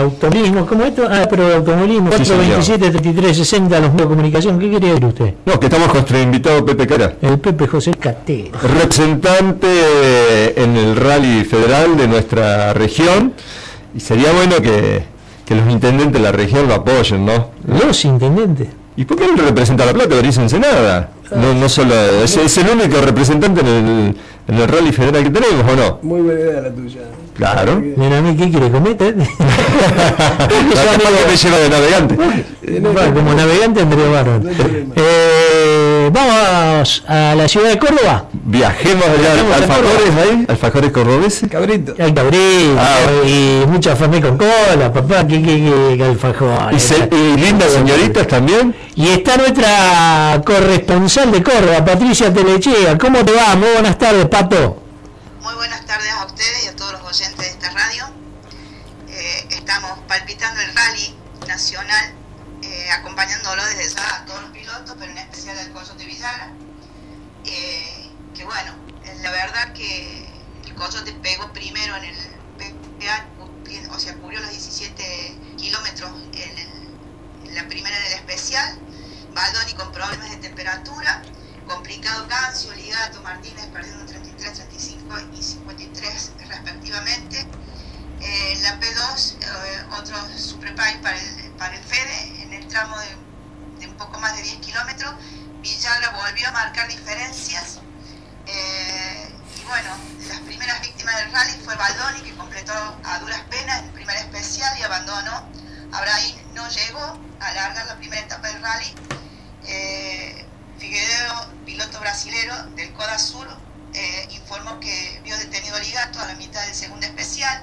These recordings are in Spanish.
Automovilismo, ¿cómo esto? Ah, pero el automovilismo, Sí, 427 33 60 los medios de comunicación. ¿Qué quería decir usted? No, que estamos con nuestro invitado Pepe Cara, El Pepe José Catero. representante en el rally federal de nuestra región. Y sería bueno que, que los intendentes de la región lo apoyen, ¿no? Los intendentes. ¿Y por qué no representa la plata? Dice Ensenada. No, no solo, es, es el único representante en el, en el rally federal que tenemos, ¿o no? Muy buena idea la tuya. Claro. Mira, a mí, ¿qué quiere cometer? La que me lleva de navegante. Bueno, como navegante Andrea Barón. Eh, vamos a la ciudad de Córdoba. Viajemos allá, Viajemos a alfajores ahí, alfajores cordobeses. Cabrito. Hay cabrito Ah, y mucha fernet con cola, papá, que, que, que alfajor. Y, se- y lindas señoritas también. Y está nuestra corresponsal de Córdoba, Patricia Telechea. ¿Cómo te va? Muy buenas tardes, Pato. Buenas tardes a ustedes y a todos los oyentes de esta radio. Eh, estamos palpitando el rally nacional, eh, acompañándolo desde ya a todos los pilotos, pero en especial al Coyote Villagra. Eh, que bueno, eh, la verdad que el Coyote pegó primero en el PPA, o sea, cubrió los 17 kilómetros en, el- en la primera del especial. Baldoni con problemas de temperatura, complicado Cancio, Ligato, Martínez perdiendo 33, 35 y 53 respectivamente. Eh, la P2, eh, otro superpike para el, para el Fede en el tramo de, de un poco más de 10 kilómetros. Villagra volvió a marcar diferencias. Eh, y bueno, las primeras víctimas del rally fue Baldoni, que completó a duras penas el primer especial y abandonó. Abraham no llegó a alargar la primera etapa del rally. Eh, Figueiredo, piloto brasilero del Coda Sur, eh, informó que vio detenido a Ligato a la mitad del segundo especial.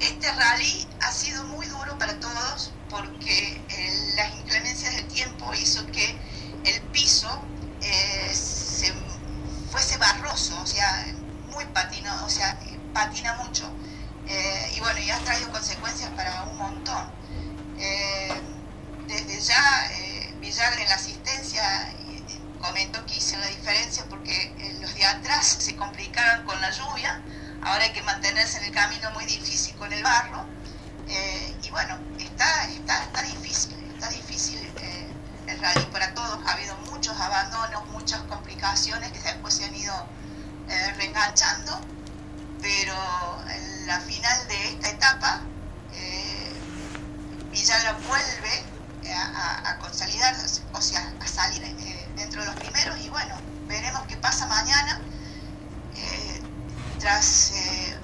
Este rally ha sido muy duro para todos porque eh, las inclemencias del tiempo hizo que el piso eh, se fuese barroso, o sea, muy patino, o sea, patina mucho. Eh, y bueno, y ha traído consecuencias para un montón. Eh, desde ya, eh, Villagra en la asistencia eh, comentó que hizo la diferencia porque eh, los de atrás se complicaron con la lluvia, ahora hay que mantenerse en el camino muy difícil con el barro. Eh, y bueno, está, está, está difícil, está difícil eh, el rally para todos, ha habido muchos abandonos, muchas complicaciones que después se han ido eh, reenganchando, pero la final de esta etapa eh, Villagra vuelve a, a- a consolidar, o sea, a salir eh, dentro de los primeros y bueno, veremos qué pasa mañana eh, tras eh,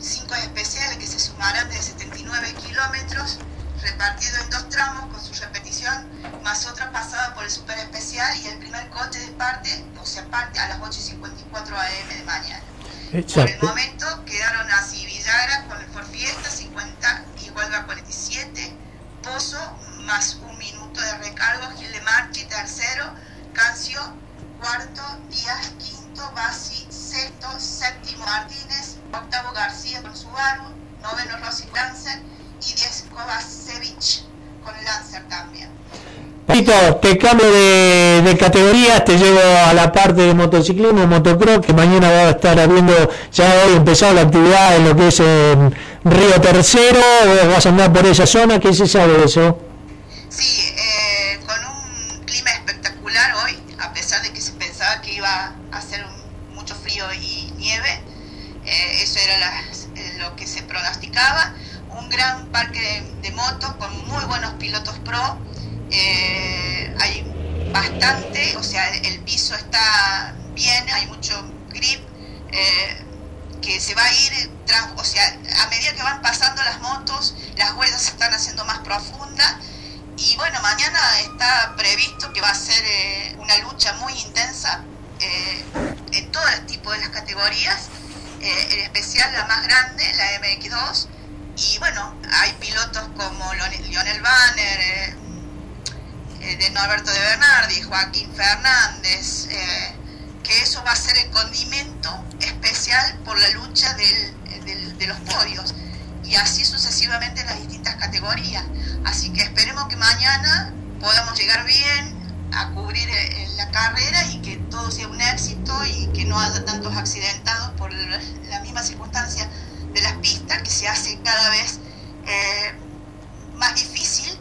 cinco especiales que se sumarán de 79 kilómetros repartido en dos tramos con su repetición más otra pasada por el super especial y el primer coche de parte, o sea, parte a las 8.54 am de mañana. Por el Exacto. momento quedaron así Villagra con el Ford Fiesta 50 y Huelga 47, Pozo más un minuto de recargo, Gil de Marchi tercero, Cancio cuarto, Díaz quinto, Basi sexto, séptimo Martínez, octavo García con Subaru, noveno Rossi Lancer y diez Kovacevic con Lancer también. Patito, te cambio de, de categoría, te llevo a la parte de motociclismo, motocross, que mañana va a estar habiendo, ya hoy empezado la actividad en lo que es en Río Tercero, vas a andar por esa zona, ¿qué se sabe de eso? Sí, eh, con un clima espectacular hoy, a pesar de que se pensaba que iba a hacer un- mucho frío y nieve, eh, eso era las- eh, lo que se Un gran parque de, motos con muy buenos pilotos pro. eh, hay bastante, o sea, el piso está bien, hay mucho grip. eh, que se va a ir, o sea, a medida que van pasando las motos, las huellas se están haciendo más profundas y bueno, mañana está previsto que va a ser eh, una lucha muy intensa eh, en todo el tipo de las categorías, eh, en especial la más grande, la MX2. Y bueno, hay pilotos como Lionel Banner, eh, eh, de Norberto de Bernardi, Joaquín Fernández, eh, que eso va a ser el condimento especial por la lucha de los podios y así sucesivamente en las distintas categorías. Así que esperemos que mañana podamos llegar bien a cubrir eh, la carrera y que todo sea un éxito y que no haya tantos accidentados por la misma circunstancia de las pistas que se hace cada vez eh, más difícil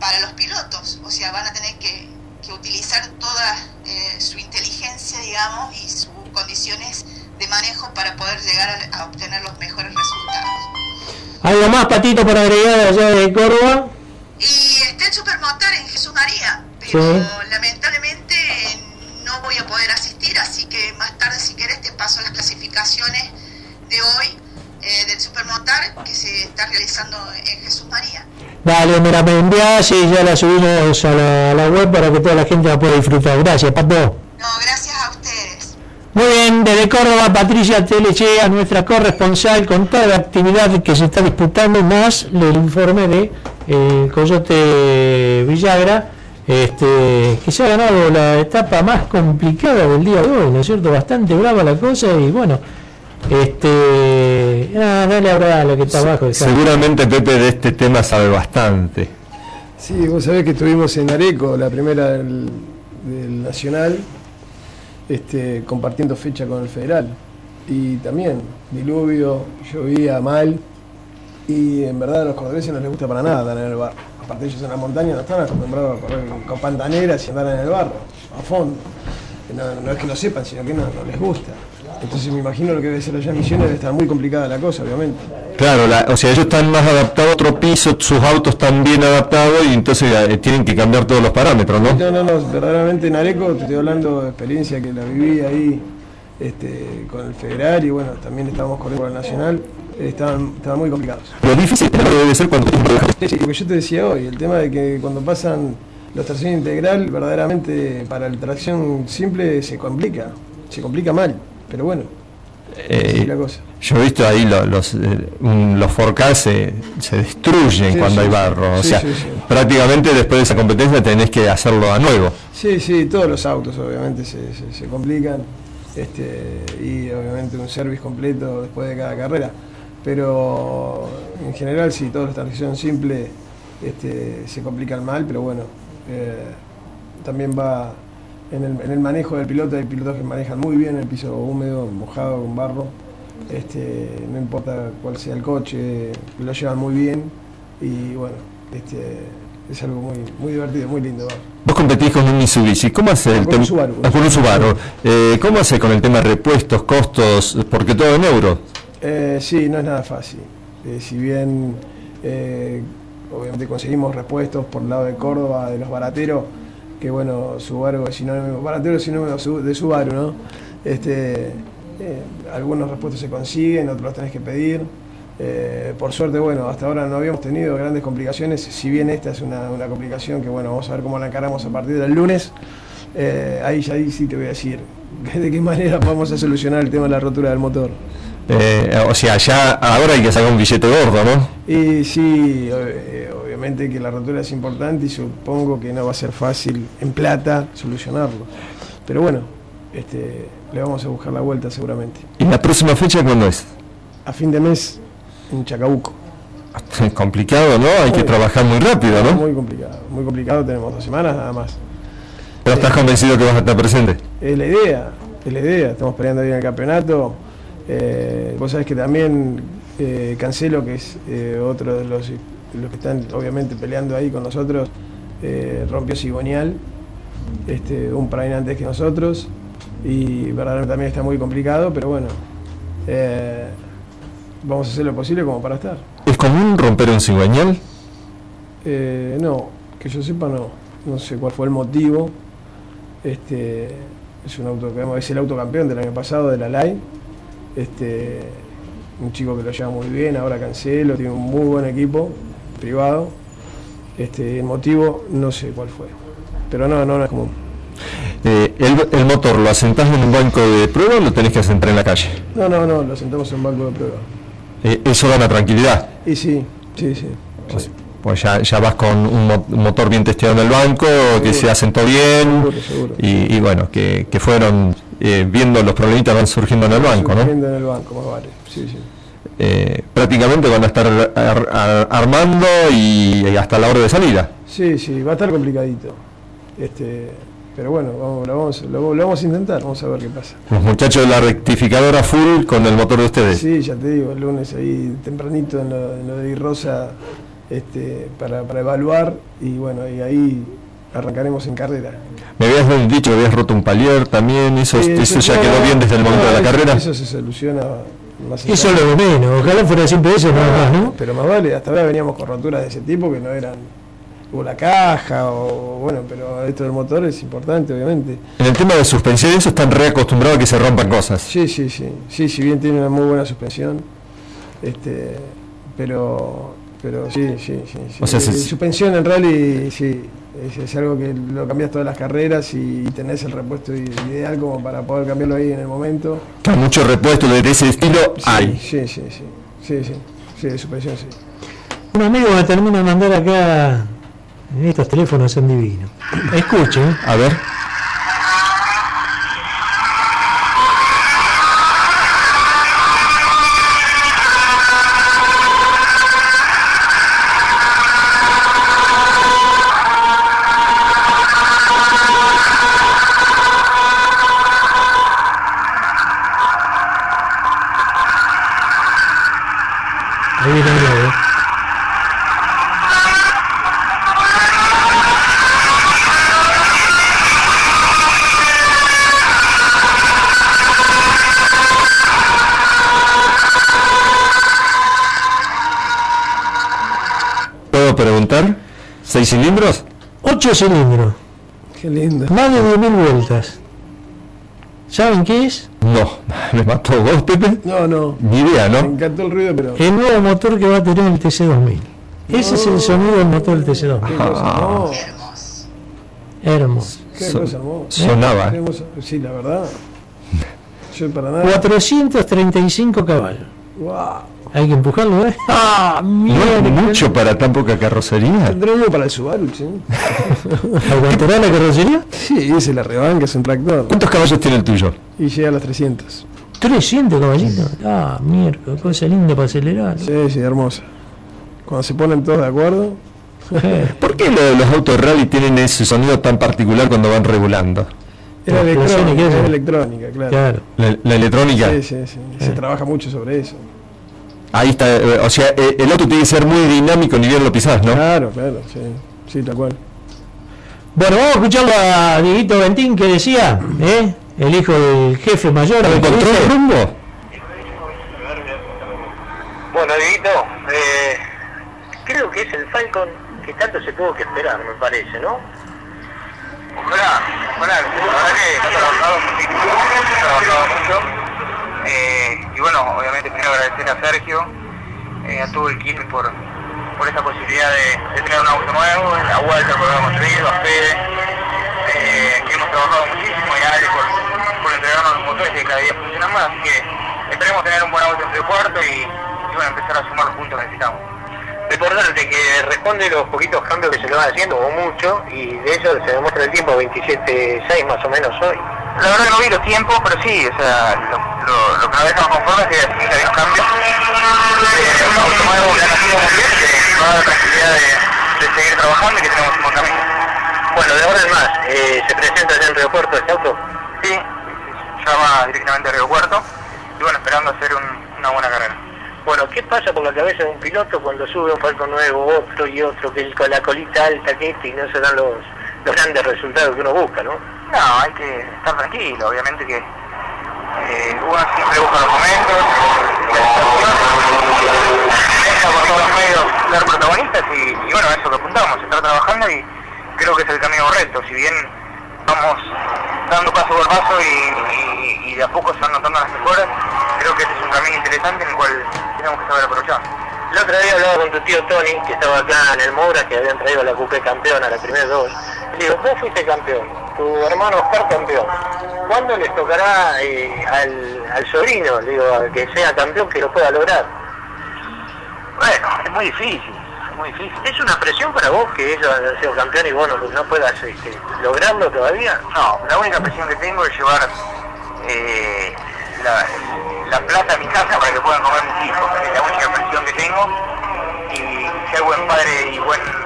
para los pilotos. O sea, van a tener que, utilizar toda eh, su inteligencia, digamos, y sus condiciones de manejo para poder llegar a, obtener los mejores resultados. ¿Algo más, Patito, para agregar allá de Córdoba? Y está el Supermotor en Jesús María, pero lamentablemente no voy a poder asistir, así que más tarde, si querés, te paso las clasificaciones de hoy eh, del Supermotar que se está realizando en Jesús María. Dale, me la envías y ya la subimos a la, web para que toda la gente la pueda disfrutar. Gracias, Pato. No, gracias a ustedes. Muy bien, desde Córdoba, Patricia Telechea, nuestra corresponsal, con toda la actividad que se está disputando, más el informe de eh, Coyote Villagra, este, que se ha ganado la etapa más complicada del día de hoy, ¿no es cierto? Bastante brava la cosa y bueno, este, ah, dale ahora lo que está abajo. Seguramente Pepe de este tema sabe bastante. Sí, vos sabés que estuvimos en Areco, la primera del, Nacional, este, compartiendo fecha con el Federal. Y también, diluvio, llovía mal, y en verdad a los cordobeses no les gusta para nada en el barro. Aparte ellos en la montaña no están acostumbrados a correr con pantaneras y andar en el barro, a fondo. No, es que lo sepan, sino que no, les gusta. Entonces me imagino lo que debe ser allá en Misiones, debe estar muy complicada la cosa, obviamente. Claro, o sea, ellos están más adaptados a otro piso, sus autos están bien adaptados y entonces eh, tienen que cambiar todos los parámetros, ¿no? No, no, no, verdaderamente en Areco, te estoy hablando de experiencia que la viví ahí este, con el Federal y bueno, también estábamos corriendo con el Nacional estaban, estaban muy complicados. Lo difícil debe ser cuando... Sí, lo que yo te decía hoy, el tema de que cuando pasan los tracción integral, verdaderamente para el tracción simple se complica, se complica mal, pero bueno, eh, la cosa. Yo he visto ahí los, los, eh, los se, destruyen cuando hay barro. O sea, prácticamente después de esa competencia tenés que hacerlo a nuevo. Sí, sí, todos los autos obviamente se, se complican. Este, y obviamente un service completo después de cada carrera pero en general sí, toda esta transición simple este, se complican mal, pero bueno, eh, también va en el, manejo del piloto, hay pilotos que manejan muy bien el piso húmedo, mojado, con barro, este, no importa cuál sea el coche, lo llevan muy bien y bueno, este, es algo muy, muy divertido, muy lindo. Vos competís con un Mitsubishi, ¿cómo hace el tema? Ah, con un Subaru. Eh, ¿Cómo hace con el tema de repuestos, costos? Porque todo en euros. Eh, sí, no es nada fácil. Eh, si bien eh, obviamente conseguimos repuestos por el lado de Córdoba, de los barateros, que bueno, Subaru es sinónimo, baratero es sinónimo de Subaru, ¿no? Este, algunos repuestos se consiguen, otros los tenés que pedir. por suerte, bueno, hasta ahora no habíamos tenido grandes complicaciones, si bien esta es una, complicación que, bueno, vamos a ver cómo la encaramos a partir del lunes. ahí ya ahí sí te voy a decir de qué manera vamos a solucionar el tema de la rotura del motor. Eh, o sea, ya ahora hay que sacar un billete gordo, ¿no? Y sí, eh, obviamente que la rotura es importante y supongo que no va a ser fácil en plata solucionarlo. Pero bueno, este, le vamos a buscar la vuelta seguramente. ¿Y la próxima fecha cuándo es? A fin de mes en Chacabuco. Complicado, ¿no? Hay que trabajar muy rápido, ¿no? Muy complicado, muy complicado, tenemos dos semanas nada más. ¿Pero estás convencido que vas a estar presente? Es la idea, es la idea, estamos peleando bien el campeonato eh, vos sabés que también eh, Cancelo, que es eh, otro de los, los, que están obviamente peleando ahí con nosotros, rompió Cigonial, este, un prime antes que nosotros, y verdaderamente también está muy complicado, pero bueno, vamos a hacer lo posible como para estar. ¿Es común romper un cigüeñal? no, que yo sepa no, no sé cuál fue el motivo. Este, es un auto, es el autocampeón del año pasado de la LAI este, un chico que lo lleva muy bien, ahora Cancelo, tiene un muy buen equipo privado. Este, el motivo no sé cuál fue, pero no, no, no es común. Eh, el, motor lo asentás en un banco de prueba o lo tenés que asentar en la calle? No, no, no, lo asentamos en un banco de prueba. Eh, ¿Eso da una tranquilidad? Y sí, sí, sí. Pues, pues ya, ya, vas con un, motor bien testeado en el banco, que se asentó bien y, bueno, que, que, fueron eh, viendo los problemitas van surgiendo en el banco, ¿no? Surgiendo en el banco, más vale, sí, sí. Eh, prácticamente van a estar armando y, hasta la hora de salida. Sí, sí, va a estar complicadito. Este, pero bueno, vamos, lo, vamos, lo, vamos a intentar, vamos a ver qué pasa. Los muchachos de la rectificadora full con el motor de ustedes. Sí, ya te digo, el lunes ahí tempranito en lo, de Rosa este, para, para evaluar y bueno, y ahí arrancaremos en carrera. Me habías dicho que habías roto un palier también, eso, eso, ya quedó bien desde el momento de la carrera. Eso se soluciona más Eso es lo de menos, ojalá fuera siempre eso, nada más, ¿no? Pero más vale, hasta ahora veníamos con roturas de ese tipo que no eran o la caja o bueno, pero esto del motor es importante, obviamente. En el tema de suspensión, eso están reacostumbrados a que se rompan cosas. Sí, sí, sí. Sí, si bien tiene una muy buena suspensión, este, pero pero sí, sí, sí. sí. O sea, suspensión en rally, sí, es, algo que lo cambias todas las carreras y tenés el repuesto ideal como para poder cambiarlo ahí en el momento. Hay muchos repuestos de ese estilo hay. Sí, sí, sí, sí, sí, sí, de suspensión, sí. Un amigo me termina de mandar acá, estos teléfonos son divinos. Escuche. A ver. ¿Seis cilindros? Ocho cilindros. Qué lindo. Más de 10.000 vueltas. ¿Saben qué es? No, me mató vos, Pepe. No, no. Ni idea, ¿no? Me encantó el ruido, pero. El nuevo motor que va a tener el TC2000. Ese es el sonido del motor del TC2000. Ah. Hermoso. Qué cosa hermosa. Sonaba. Sí, la verdad. Yo para nada. 435 caballos. Wow. Hay que empujarlo, ¿eh? ¡Ah! Mira, mucho para tan poca carrocería. Tendré uno para el Subaru, ¿sí? ¿Aguantará la carrocería? Sí, ese la rebanca, es un tractor. ¿Cuántos caballos tiene el tuyo? Y llega a los 300. ¿300 caballitos? Ah, mierda, cosa linda para acelerar. Sí, sí, hermosa. Cuando se ponen todos de acuerdo. ¿Por qué los autos rally tienen ese sonido tan particular cuando van regulando? Era electrónica, es electrónica, claro. La, electrónica. Sí, sí, sí. Se trabaja mucho sobre eso. Ahí está, eh, o sea, eh, el auto tiene que ser muy dinámico ni bien lo pisás, ¿no? Claro, claro, sí, sí, tal cual. Bueno, vamos a escucharlo a Dieguito Ventín que decía, ¿eh? el hijo del jefe mayor. ¿Encontró el rumbo? Bueno, Dieguito, eh, creo que es el Falcon que tanto se tuvo que esperar, me parece, ¿no? Ojalá, ojalá, la verdad que ha trabajado, ha trabajado mucho eh, y bueno, obviamente primero agradecer a Sergio, eh, a todo el equipo por, por esta posibilidad de, tener un auto nuevo, a Walter por haber construido, a Fede, eh, que hemos trabajado muchísimo, y a Ale por, por entregarnos los motores que cada día funcionan más, así que esperemos tener un buen auto entre cuarto y, y bueno, empezar a sumar los puntos que necesitamos. Importante que responde los poquitos cambios que se le van haciendo, o mucho, y de eso se demuestra el tiempo, 27.6 más o menos hoy. La verdad que no vi los tiempos, pero sí, o sea, lo, lo que nos deja conforme es que un cambio. Eh, un auto nuevo que ha nacido muy bien, que nos da la tranquilidad de, de, seguir trabajando y que tenemos un buen camino. Bueno, de ahora en más, eh, ¿se presenta ya en Río Puerto este auto? Sí, ya va directamente a Río Puerto y bueno, esperando hacer un, una buena carrera. Bueno, ¿qué pasa por la cabeza de un piloto cuando sube un Falcon nuevo, otro y otro, que con la colita alta que este y no se dan los, los grandes resultados que uno busca, ¿no? No, hay que estar tranquilo, obviamente que eh, siempre busca momentos, la por todos los medios ser protagonistas y, bueno, eso que apuntamos, estar trabajando y creo que es el camino correcto, si bien vamos dando paso por paso y, y, de a poco se van notando las mejoras, creo que este es un camino interesante en el cual tenemos que saber aprovechar. El otro día hablaba con tu tío Tony, que estaba acá en el Moura, que habían traído la Coupé campeona, la primera dos. Le digo, vos fuiste campeón, tu hermano Oscar campeón. ¿Cuándo les tocará eh, al, al, sobrino, digo, que sea campeón, que lo pueda lograr? Bueno, es muy difícil muy difícil. ¿Es una presión para vos que ellos hayan sido campeón y vos no, no puedas este, lograrlo todavía? No, la única presión que tengo es llevar eh, la, plata a mi casa para que puedan comer mis hijos, es la única presión que tengo, y ser buen padre y buen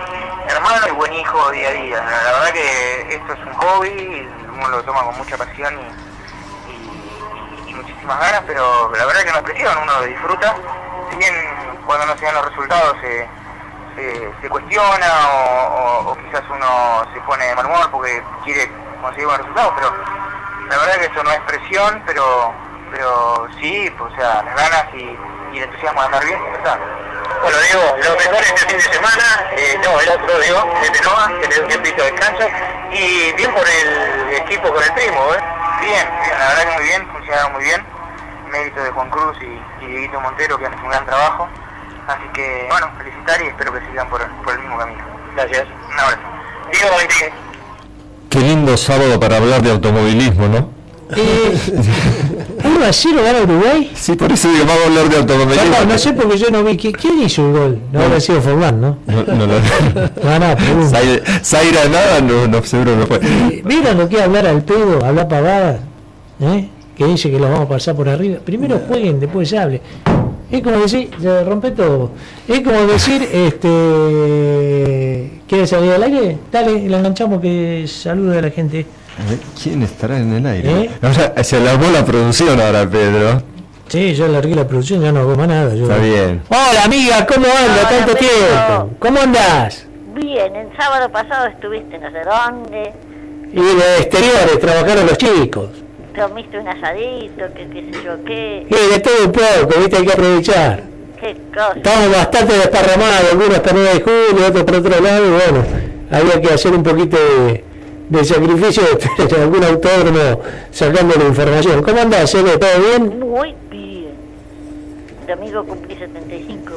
hermano y buen hijo día a día. La, verdad que esto es un hobby, uno lo toma con mucha pasión y, muchísimas ganas, pero la verdad que no es presión, uno lo disfruta, si bien cuando no se dan los resultados se, cuestiona o, quizás uno se pone de mal humor porque quiere conseguir buenos resultados, pero la verdad que esto no es presión, pero pero sí, o sea, las ganas y, el entusiasmo de andar bien, está. Bueno, Diego, lo mejor este fin de semana, eh, no, el otro, Diego, de Tenoa, que le dio un tiempito de descanso, y bien por el equipo con el primo, ¿eh? Bien, bien, la verdad que muy bien, funcionaron muy bien, mérito de Juan Cruz y, y Dieguito Montero, que han hecho un gran trabajo, así que, bueno, felicitar y espero que sigan por, por el mismo camino. Gracias. Un abrazo. Diego, Qué lindo sábado para hablar de automovilismo, ¿no? Eh, ¿1 a 0 gana Uruguay? Sí, por eso digo, vamos a hablar de automovilismo. No, no sé porque yo no vi. ¿Quién hizo el gol? No, habrá sido Forlán, ¿no? No, no, no. no, no Zaira, nada, no, no, seguro no fue. Eh, ¿Vieron lo que hablar al pedo, hablar pavadas? ¿Eh? Que dice que lo vamos a pasar por arriba. Primero jueguen, después se hable. Es como decir, se rompe todo. Es como decir, este. ¿Quieres salir al aire? Dale, le enganchamos que salude a la gente. ¿Quién estará en el aire? ¿Eh? O sea, se alargó la producción ahora, Pedro. Sí, yo alargué la producción, ya no hago más nada. Está bien. Hola, amiga, ¿cómo andas? Tanto tiempo. ¿Cómo andas? Bien, el sábado pasado estuviste no sé dónde. Y de exteriores, trabajaron los chicos. Comiste un asadito, que qué sé yo qué. Y de todo un poco, viste, hay que aprovechar. Qué cosa. Estamos bastante desparramados, algunos para 9 de julio, otros por otro lado, y bueno, había que hacer un poquito de de sacrificio de algún autódromo sacando la información. ¿Cómo andás, Eve? ¿Todo bien? Muy bien. Domingo cumplí 75.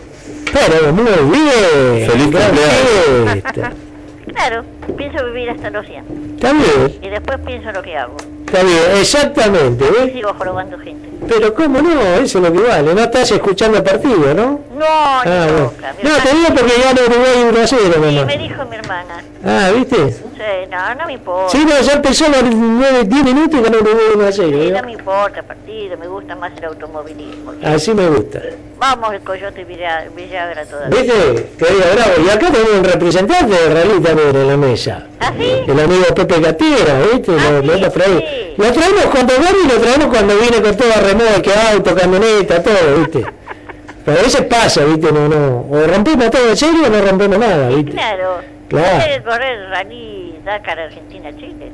Pero muy bien. Feliz cumpleaños. Claro, pienso vivir hasta los 100. Está bien. Y después pienso lo que hago. Está bien, exactamente. Y sigo jorobando gente. Pero cómo no, eso es lo que vale. No estás escuchando el partido, ¿no? No, ah, no. No, te digo porque gana Uruguay 1 a 0, Sí, me dijo mi hermana. Ah, ¿viste? Sí, no, no me importa. Sí, no, ya empezó los 9, 10 minutos y ganó Uruguay 1 a 0. Sí, no me importa el partido, me gusta más el automovilismo. Así me gusta. Vamos, el Coyote Villagra todavía. ¿Viste? Querido Bravo, y acá tenemos un representante de Rally también en la mesa. ¿Ah, sí? El amigo Pepe Gatera, ¿viste? ¿Ah, lo, sí, lo, traemos cuando viene y lo traemos cuando viene con toda remolque, auto, camioneta, todo, ¿viste? Pero a veces pasa, ¿viste? No, no. O rompemos todo en serio o no rompemos nada, ¿viste? Claro. Claro. que correr Rally Dakar Argentina-Chile?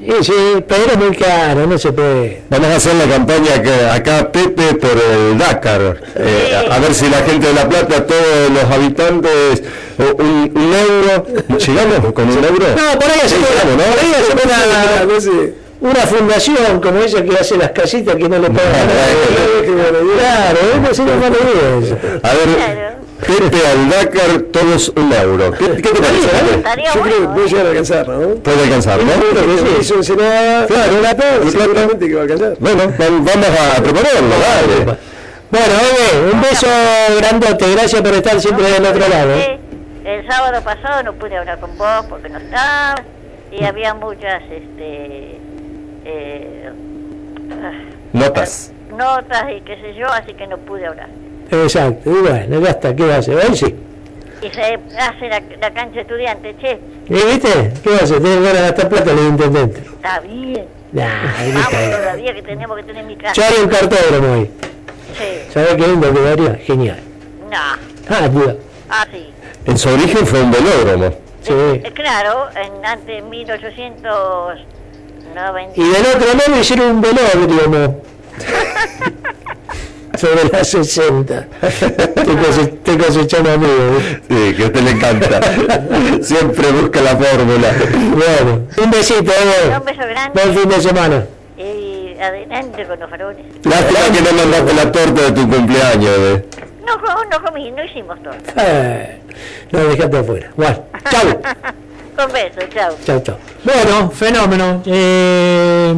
Sí, sí, pero es muy caro, no se puede. Vamos a hacer la campaña que acá Pepe por el Dakar. Eh, a ver si la gente de La Plata, todos los habitantes, un, un euro. ¿Llegamos con un euro? No, por ahí se ¿no? Por ahí se una, una fundación como ella que hace las casitas que no le pagan nada. Claro, es una mala idea. A ver. Pepe al Dakar, todos un euro. ¿Qué, qué te parece? Yo creo que puede llegar a alcanzar, ¿no? Puede alcanzar, ¿no? Eso será. Claro, una todo, seguramente que va a alcanzar. Bueno, vamos a proponerlo, dale. Bueno, oye, un beso grandote, gracias por estar siempre del otro lado. El sábado pasado no pude hablar con vos porque no estaba y había muchas, este, eh, notas. Notas y qué sé yo, así que no pude hablar. Exacto, y bueno, ya está, ¿qué va a hacer? Hoy sí. Y se hace la, la cancha estudiante, che. ¿Y viste? ¿Qué va a hacer? Tiene ganas de gastar plata el intendente. Está bien. Nah, Vamos todavía que tenemos que tener mi casa. Yo haré un cartódromo hoy. Sí. ¿Sabes qué lindo quedaría? Genial. No. Ah, tío. Ah, sí. En su origen fue un velódromo. Sí. Eh, claro, en antes 1890. Y del otro lado hicieron un velódromo. sobre las 60. Te cosechando amigos. Sí, que a usted le encanta. Siempre busca la fórmula. Bueno, un besito, eh. Un beso grande. Buen fin de semana. Y adelante con los farones. Lástima que no mandaste la torta de tu cumpleaños, eh. No, no comí, no hicimos torta. Eh, no, dejaste afuera. Bueno, chau. Un beso, chau. Chau, chau. Bueno, fenómeno. Eh,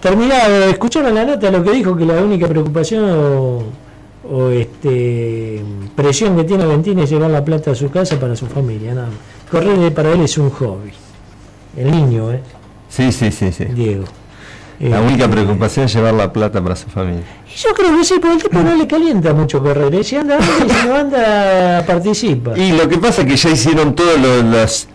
terminado, escucharon la nota lo que dijo que la única preocupación o, este presión que tiene Valentín es llevar la plata a su casa para su familia, nada Correr para él es un hobby. El niño, ¿eh? Sí, sí, sí, sí. Diego. La eh, única preocupación es llevar la plata para su familia. Yo creo que sí, porque el tipo no le calienta mucho correr. ¿eh? Si anda, si no anda, participa. Y lo que pasa es que ya hicieron todos los los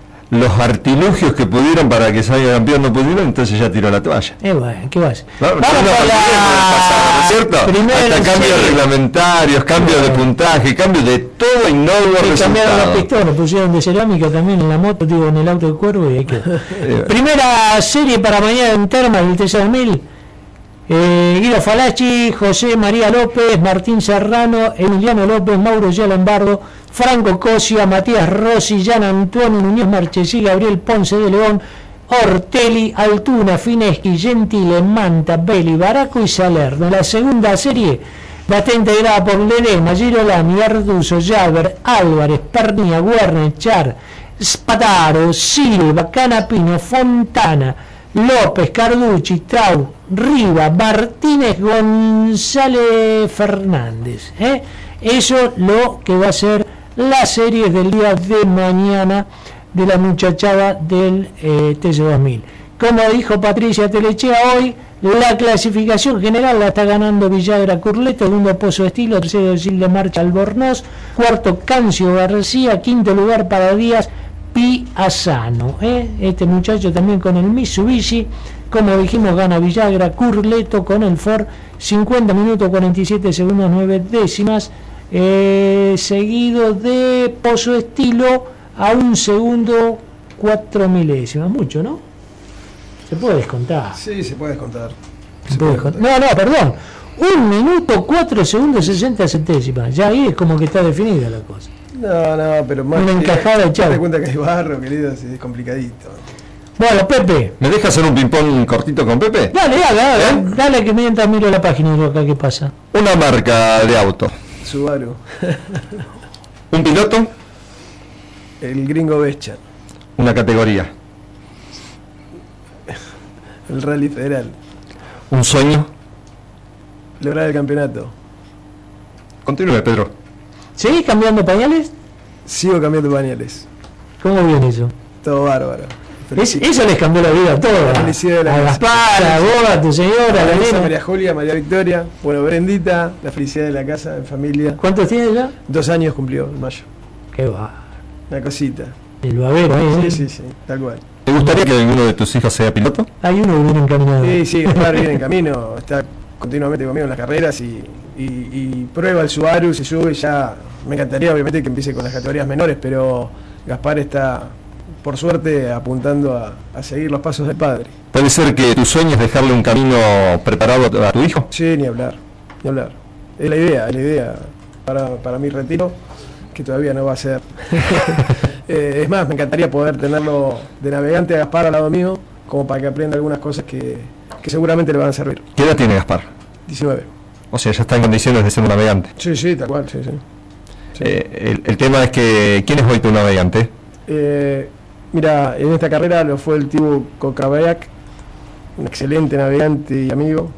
artilugios que pudieron para que salga campeón no pudieron, entonces ya tiró la toalla. Eh, bueno, ¿qué vas? Vamos a la... cierto? Hasta cambios reglamentarios, cambios de puntaje, cambios de todo y no hubo cambiaron los pistones, pusieron de cerámica también en la moto, digo, en el auto de cuervo y hay que... Primera serie para mañana en Termas del T6000. Eh, Guido Falachi, José María López, Martín Serrano, Emiliano López, Mauro Lombardo Franco Cosia, Matías Rossi, Jan Antonio Muñoz Marchesí, Gabriel Ponce de León, Ortelli, Altuna, Fineschi, Gentile, Manta, Belli, Baraco y Salerno. La segunda serie va integrada por Ledema, Girolami, Arduzo, Javer, Álvarez, Pernía, Werner, Char, Spataro, Silva, Canapino, Fontana, López, Carducci, Trau, Riva, Martínez, González Fernández. ¿eh? Eso lo que va a ser la serie del día de mañana de la muchachada del eh, TC2000. Como dijo Patricia Telechea hoy, la clasificación general la está ganando Villagra Curleto, segundo Pozo Estilo, tercero Gil de Marcha Albornoz, cuarto Cancio García, quinto lugar para Díaz Piazano. ¿eh? Este muchacho también con el Mitsubishi, como dijimos, gana Villagra Curleto con el Ford, 50 minutos 47 segundos 9 décimas. Eh, seguido de Pozo Estilo a un segundo cuatro milésimas, mucho, ¿no? Se puede descontar. Sí, se puede descontar. No, no, perdón. Un minuto, cuatro segundos, 60 centésimas. Ya ahí es como que está definida la cosa. No, no, pero más. Una encajada Te das cuenta que hay barro, querido, es complicadito. Bueno, Pepe. ¿Me dejas hacer un ping-pong cortito con Pepe? Dale, dale, dale, ¿Eh? dale que mientras miro la página y acá qué pasa. Una marca de auto. Subaru. ¿Un piloto? El gringo Becha. Una categoría. El Rally Federal. ¿Un sueño? Lograr el campeonato. Continúe, Pedro. ¿Seguís cambiando pañales? Sigo cambiando pañales. ¿Cómo viene eso? Todo bárbaro. Eso les cambió la vida a todos. Felicidades a Gaspar, a vos, a tu señora, a la María Julia, María Victoria, bueno, Brendita, la felicidad de la casa, de familia. ¿Cuántos tiene ya? Dos años cumplió en mayo. Qué va. Una cosita. El babero, ¿eh? Sí, sí, sí, tal cual. ¿Te gustaría que alguno de tus hijos sea piloto? Hay uno que viene en camino. Sí, sí, Gaspar viene en camino, está continuamente conmigo en las carreras y, y, prueba el Subaru, se sube ya. Me encantaría obviamente que empiece con las categorías menores, pero Gaspar está por suerte apuntando a, seguir los pasos del padre. ¿Puede ser que tu sueño es dejarle un camino preparado a tu hijo? Sí, ni hablar, ni hablar. Es la idea, es la idea para, para mi retiro, que todavía no va a ser. Eh, es más, me encantaría poder tenerlo de navegante a Gaspar al lado mío, como para que aprenda algunas cosas que, seguramente le van a servir. ¿Qué edad tiene Gaspar? 19. O sea, ya está en condiciones de ser un navegante. Sí, sí, tal cual, sí, sí. Eh, el, tema es que, ¿quién es hoy tu navegante? Eh, Mira, en esta carrera lo fue el Tibu Kokabayak, un excelente navegante y amigo.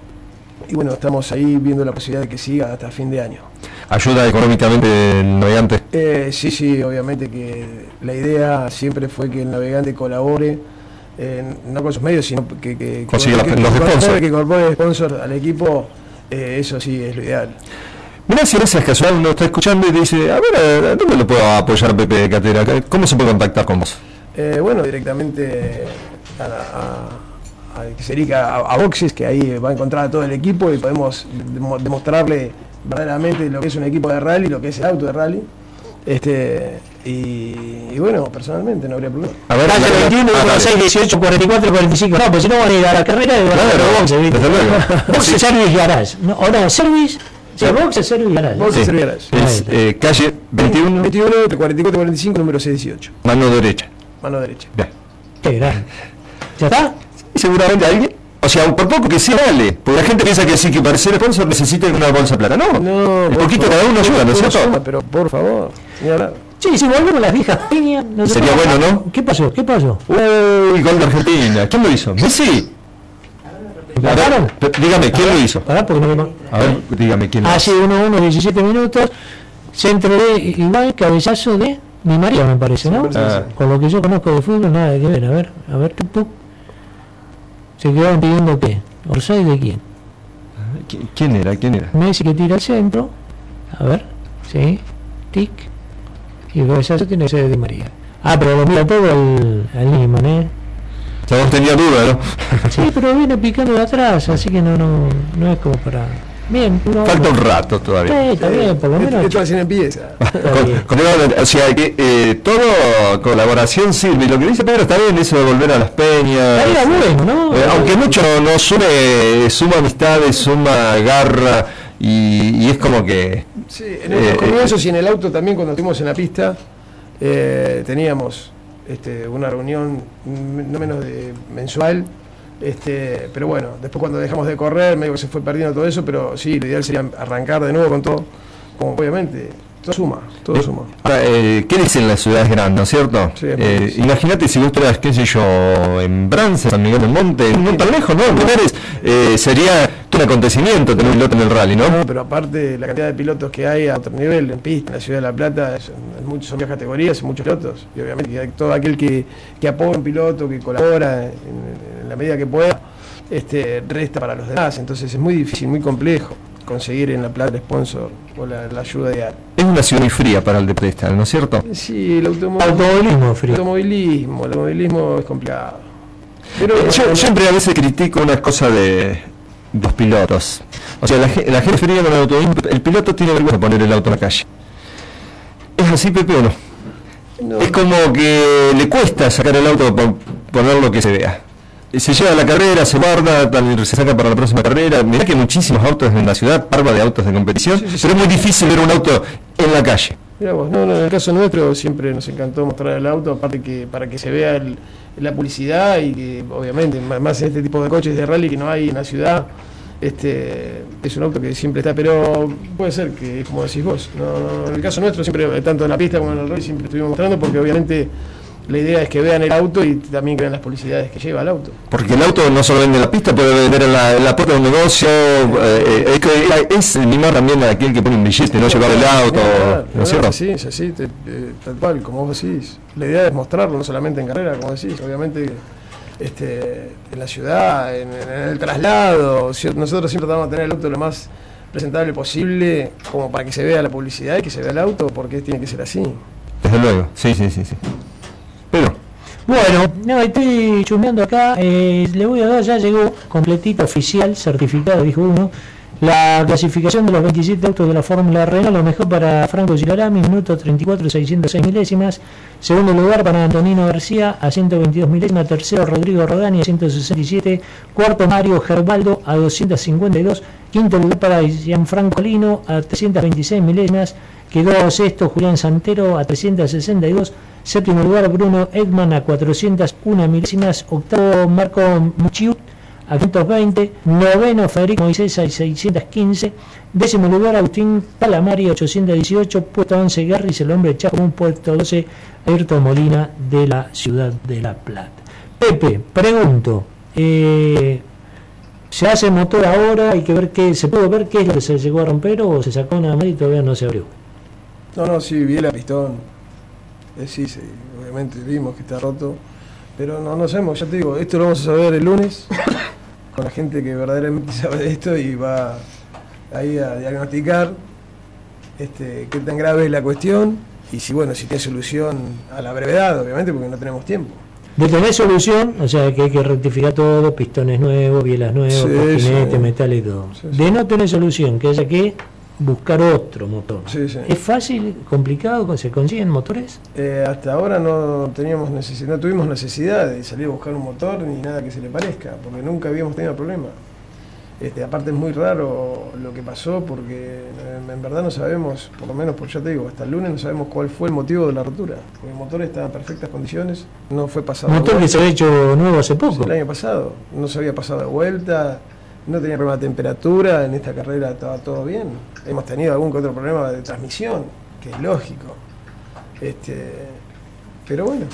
Y bueno, estamos ahí viendo la posibilidad de que siga hasta fin de año. ¿Ayuda económicamente el navegante? Eh, sí, sí, obviamente que la idea siempre fue que el navegante colabore, eh, no con sus medios, sino que, que, consiga los, sponsors. Que incorpore sponsor al equipo, eh, eso sí es lo ideal. Mira si gracias casual nos está escuchando y dice, a ver, ¿dónde lo puedo apoyar Pepe de Catera? ¿Cómo se puede contactar con vos? Eh, bueno, directamente a, a, a, Boxes, que ahí va a encontrar a todo el equipo y podemos demostrarle verdaderamente lo que es un equipo de rally, lo que es el auto de rally. Este, y, bueno, personalmente no habría problema. A ver, 21, 6, 18, 44, 45. No, pues si no van a ir a la carrera de claro, boxe, ¿viste? Desde luego. Boxe Service Garage. No, o no, Service. Sí, Boxe Service Garage. Boxe Service Garage. Es eh, calle 21. 21, 44, 45, número 618. Mano derecha mano derecha. Bien. Qué grande. ¿Ya está? seguramente alguien. O sea, por poco que sea, dale. Porque la gente piensa que sí, que para ser sponsor necesita una bolsa de plata. No, no. Un poquito cada uno ayuda, ¿no es cierto? Pero por favor, señora. Sí, si volvemos a las viejas piñas. Sería bueno, ¿no? ¿Qué pasó? ¿Qué pasó? Uy, gol de Argentina. ¿Quién lo hizo? Messi. A ver, dígame, ¿quién lo hizo? Pará, porque no me... A ver, dígame, ¿quién lo hizo? Hace 1-1, 17 minutos. Centro de igual, cabezazo de mi María me parece, ¿no? Ah. Con lo que yo conozco de fútbol, nada que ver. A ver, a ver, tuk. Se quedaron pidiendo qué. ¿Orsay de quién? ¿Quién era? ¿Quién era? Messi que tira al centro. A ver, sí. Tic. Y el cabezazo tiene que ser de Di María. Ah, pero lo mira todo al, al Niman, ¿eh? Ya vos tenía duda, ¿no? Sí, pero viene picando de atrás, así que no, no, no es como para. Bien, uno, Falta un rato todavía. Sí, está bien, por lo menos. Esto recién empieza. con, o sea, que eh, todo colaboración sirve. Y lo que dice Pedro está bien, eso de volver a las peñas. Está bueno, ¿no? Eh, aunque mucho no sume, suma amistades, suma garra. Y, y, es como que. Sí, en el eh, comienzos y en el auto también, cuando estuvimos en la pista, eh, teníamos este, una reunión no menos de mensual. Este, pero bueno, después cuando dejamos de correr, medio que se fue perdiendo todo eso, pero sí, lo ideal sería arrancar de nuevo con todo, como obviamente todo suma, todo eh, suma. Eh, ¿Qué dicen las ciudades grandes, no es cierto? Eh, imagínate si vos estuvieras, qué sé yo, en Brance, San Miguel del Monte, no tan lejos, ¿no? Eh, sería un acontecimiento tener un piloto en el rally, ¿no? ¿no? Pero aparte, la cantidad de pilotos que hay a otro nivel, en pista, en la ciudad de La Plata, son, muchas categorías y muchos pilotos. Y obviamente todo aquel que, que apoya un piloto, que colabora en, en la medida que pueda, este, resta para los demás. Entonces es muy difícil, muy complejo conseguir en La Plata sponsor o la, ayuda de Es una ciudad muy fría para el deportista, ¿no es cierto? Sí, el automovilismo, frío. El automovilismo, el automovilismo es complicado. Pero, yo siempre a veces critico una cosa de los pilotos. O sea, la, la gente fría con el automovilismo, el piloto tiene vergüenza de poner el auto en la calle. ¿Es así, Pepe, o no? no es como que le cuesta sacar el auto para poner lo que se vea se lleva la carrera, se guarda, se saca para la próxima carrera. Mirá que muchísimos autos en la ciudad, parva de autos de competición, pero es muy difícil ver un auto en la calle. Mira vos, no, no, en el caso nuestro siempre nos encantó mostrar el auto, aparte que para que se vea la publicidad y que obviamente más en este tipo de coches de rally que no hay en la ciudad, este es un auto que siempre está, pero puede ser que, como decís vos, no, en el caso nuestro siempre, tanto en la pista como en el rally, siempre estuvimos mostrando porque obviamente la idea es que vean el auto y también que vean las publicidades que lleva el auto. Porque el auto no solo vende en la pista, puede vender en la, en la puerta de un negocio. Eh, eh, es, es mimar también a aquel que pone un billete, no llevar el auto. ¿no es cierto? Sí, sí, sí, tal cual, como vos decís. La idea es mostrarlo, no solamente en carrera, como decís. Obviamente, este, en la ciudad, en, el traslado. Nosotros siempre tratamos de tener el auto lo más presentable posible, como para que se vea la publicidad y que se vea el auto, porque tiene que ser así. Desde luego, sí, sí, sí. sí. Bueno, no, estoy chumeando acá. Eh, le voy a dar, ya llegó completito, oficial, certificado, dijo uno. La clasificación de los 27 autos de la Fórmula Renault, lo mejor para Franco Girolami, minuto 34, 606 milésimas. Segundo lugar para Antonino García, a 122 milésimas. Tercero, Rodrigo Rodani, a 167. Cuarto, Mario Gerbaldo, a 252. Quinto lugar para Gianfranco Lino, a 326 milésimas. Quedó sexto Julián Santero, a 362. Séptimo lugar Bruno Edman a 401 milésimas. Octavo Marco Muchiut a 520. Noveno Federico Moisés a 615. Décimo lugar Agustín Palamari a 818. Puesto 11 Garris, el hombre Chaco. Un puesto 12 Ayrton Molina de la ciudad de La Plata. Pepe, pregunto. Eh, se hace motor ahora, hay que ver qué, se pudo ver qué es lo que se llegó a romper o se sacó nada más y todavía no se abrió. No, no, sí, vi la pistón eh, sí, sí, obviamente vimos que está roto, pero no, no sabemos, ya te digo, esto lo vamos a saber el lunes con la gente que verdaderamente sabe de esto y va ahí a diagnosticar este, qué tan grave es la cuestión y si bueno, si tiene solución a la brevedad, obviamente, porque no tenemos tiempo. De tener solución, o sea que hay que rectificar todo, pistones nuevos, bielas nuevas, sí, metal y todo. de no tener solución, que haya que buscar otro motor. ¿Es fácil, complicado? ¿Se consiguen motores? Eh, hasta ahora no teníamos necesidad, no tuvimos necesidad de salir a buscar un motor ni nada que se le parezca, porque nunca habíamos tenido problema. Este, aparte es muy raro lo que pasó porque en verdad no sabemos, por lo menos por ya te digo, hasta el lunes no sabemos cuál fue el motivo de la rotura. Porque el motor está en perfectas condiciones, no fue pasado. ¿Motor que se había hecho nuevo hace poco? el año pasado, no se había pasado de vuelta, no tenía problema de temperatura, en esta carrera estaba todo bien. Hemos tenido algún que otro problema de transmisión, que es lógico. Este, pero bueno,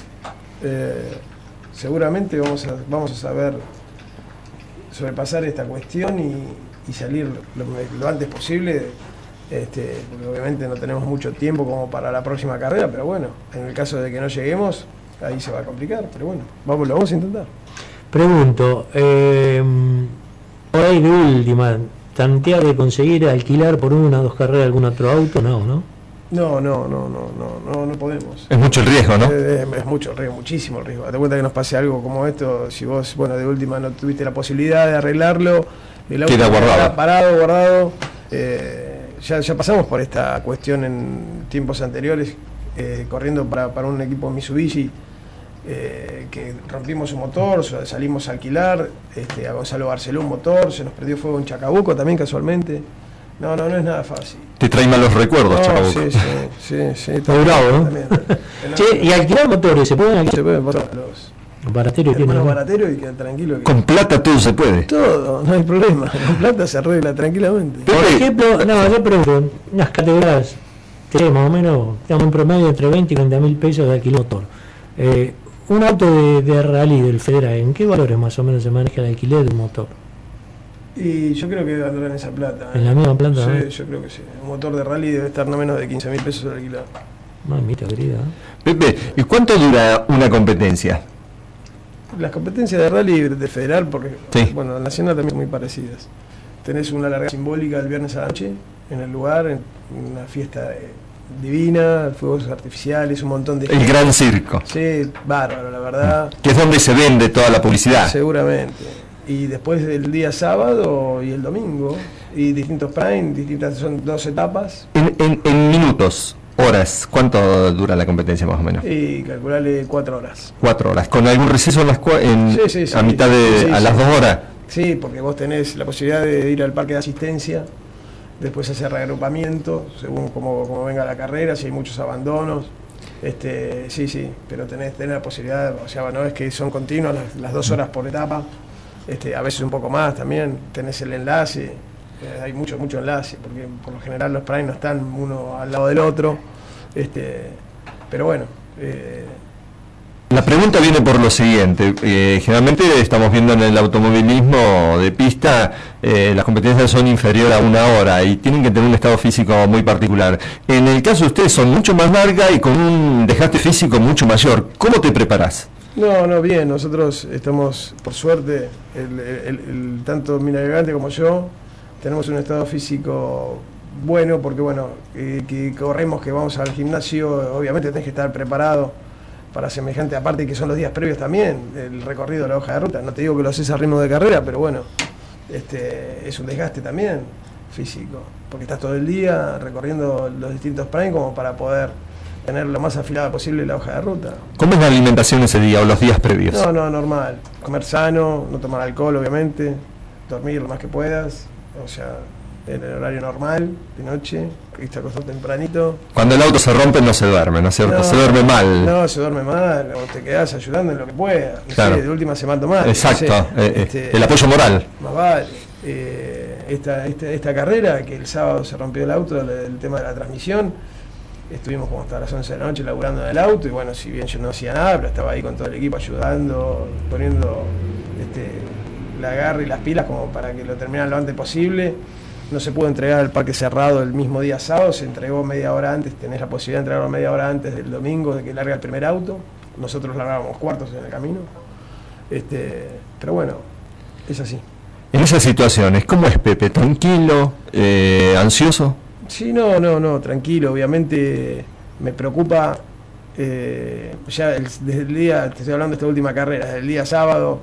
eh, seguramente vamos a, vamos a saber sobrepasar esta cuestión y, salir lo, antes posible, este, porque obviamente no tenemos mucho tiempo como para la próxima carrera, pero bueno, en el caso de que no lleguemos, ahí se va a complicar, pero bueno, vamos, lo vamos a intentar. Pregunto, eh, por ahí de última, tantear de conseguir alquilar por una o dos carreras algún otro auto, no, ¿no? No, no, no, no, no, no, no podemos. Es mucho el riesgo, ¿no? Eh, Es, es mucho el riesgo, muchísimo el riesgo. Date cuenta que nos pase algo como esto, si vos, bueno, de última no tuviste la posibilidad de arreglarlo, el auto Queda guardado. queda parado, guardado. eh, ya, ya pasamos por esta cuestión en tiempos anteriores, eh, corriendo para, para un equipo Mitsubishi, eh, que rompimos su motor, salimos a alquilar, este, a Gonzalo Barceló un motor, se nos perdió fuego en Chacabuco también casualmente. No, no, no es nada fácil. Te trae malos recuerdos, No, Chacabuco. sí, sí, sí, sí, Está bravo, ¿no? también. Che, y alquilar motores, ¿se pueden alquilar? Se puede pasar los Barateros tienen. hermanos barateros y quedan tranquilos. que- Con plata todo se puede. Todo, no hay problema. Con plata se arregla tranquilamente. Por ejemplo, no, yo pregunto, unas categorías, tenés más o menos, estamos en promedio entre 20 y 30 mil pesos de alquiler motor. Eh, un auto de, de rally del Federal, ¿en qué valores más o menos se maneja el alquiler de un motor? Y yo creo que andarán esa plata. ¿eh? ¿En la misma planta, Sí, no? yo creo que sí. Un motor de rally debe estar no menos de 15 mil pesos de alquiler. Mamita querida. ¿eh? Pepe, ¿y cuánto dura una competencia? Las competencias de rally de federal, porque, Sí. bueno, nacional también son muy parecidas. Tenés una larga simbólica el viernes a la noche en el lugar, en una fiesta eh, divina, fuegos artificiales, un montón de El gran circo, Sí, bárbaro, la verdad. que es donde se vende toda la publicidad. Seguramente. Y después del día sábado y el domingo, y distintos prime, distintas, son dos etapas, En, en- en minutos, horas, ¿cuánto dura la competencia más o menos? y calcularle cuatro horas. Cuatro horas. ¿Con algún receso en las cua- en, Sí, sí, sí. a mitad de a las dos horas? Sí, porque vos tenés la posibilidad de ir al parque de asistencia, después hacer reagrupamiento, según cómo, cómo venga la carrera, si hay muchos abandonos. Este, sí, sí, pero tenés, la posibilidad, o sea, no es que son continuas las, dos horas por etapa, este, a veces un poco más también, tenés el enlace, eh, hay mucho, mucho enlace, porque por lo general los Prime no están uno al lado del otro, este, pero bueno, eh, La pregunta viene por lo siguiente. eh, generalmente estamos viendo en el automovilismo de pista, eh, las competencias son inferiores a una hora y tienen que tener un estado físico muy particular. En el caso de ustedes son mucho más largas y con un desgaste físico mucho mayor. ¿Cómo te preparás? No, no, bien, nosotros estamos, por suerte, el, el- el- tanto mi navegante como yo, tenemos un estado físico bueno, porque bueno, eh, que corremos, que vamos al gimnasio, obviamente tenés que estar preparado para semejante, aparte que son los días previos también, el recorrido de la hoja de ruta, no te digo que lo haces a ritmo de carrera, pero bueno, este, es un desgaste también físico, porque estás todo el día recorriendo los distintos prime como para poder tener lo más afilada posible la hoja de ruta. ¿Cómo es la alimentación ese día o los días previos? No, no, normal. Comer sano, no tomar alcohol, obviamente. Dormir lo más que puedas. O sea, en el horario normal, de noche. Irte a acostar tempranito. Cuando el auto se rompe no se duerme, ¿no es cierto? No, se duerme mal. No, se duerme mal. O te quedás ayudando en lo que puedas. No Claro. sé, de última semana tomar. Exacto, eh, eh, el apoyo moral. Más vale. Eh, esta, esta, esta carrera, que el sábado se rompió el auto, el, el tema de la transmisión, estuvimos como hasta las 11 de la noche laburando en el auto y bueno, si bien yo no hacía nada, pero estaba ahí con todo el equipo ayudando, poniendo este, la garra y las pilas como para que lo terminaran lo antes posible. No se pudo entregar al parque cerrado el mismo día sábado, se entregó media hora antes, tenés la posibilidad de entregarlo media hora antes del domingo de que larga el primer auto. Nosotros largábamos cuartos en el camino. Este, pero bueno, es así. En esas situaciones, ¿cómo es Pepe? ¿Tranquilo? Eh, ¿Ansioso? Sí, no, no, no, tranquilo. Obviamente me preocupa, eh, ya el- desde el día, te estoy hablando de esta última carrera, desde el día sábado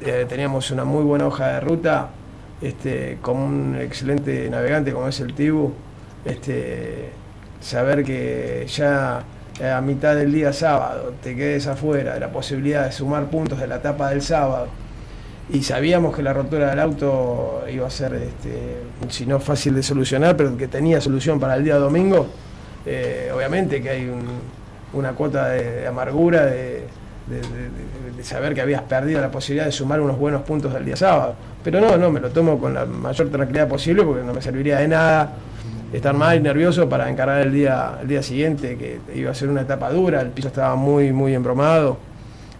eh, teníamos una muy buena hoja de ruta, este, con un excelente navegante como es el Tibu, este, saber que ya eh, a mitad del día sábado te quedes afuera de la posibilidad de sumar puntos de la etapa del sábado y sabíamos que la rotura del auto iba a ser, este, si no fácil de solucionar, pero que tenía solución para el día domingo, eh, obviamente que hay un- una cuota de, amargura de saber que habías perdido la posibilidad de sumar unos buenos puntos del día sábado. Pero no, no, me lo tomo con la mayor tranquilidad posible porque no me serviría de nada estar mal y nervioso para encarar el día, el día siguiente, que iba a ser una etapa dura, el piso estaba muy, muy embromado.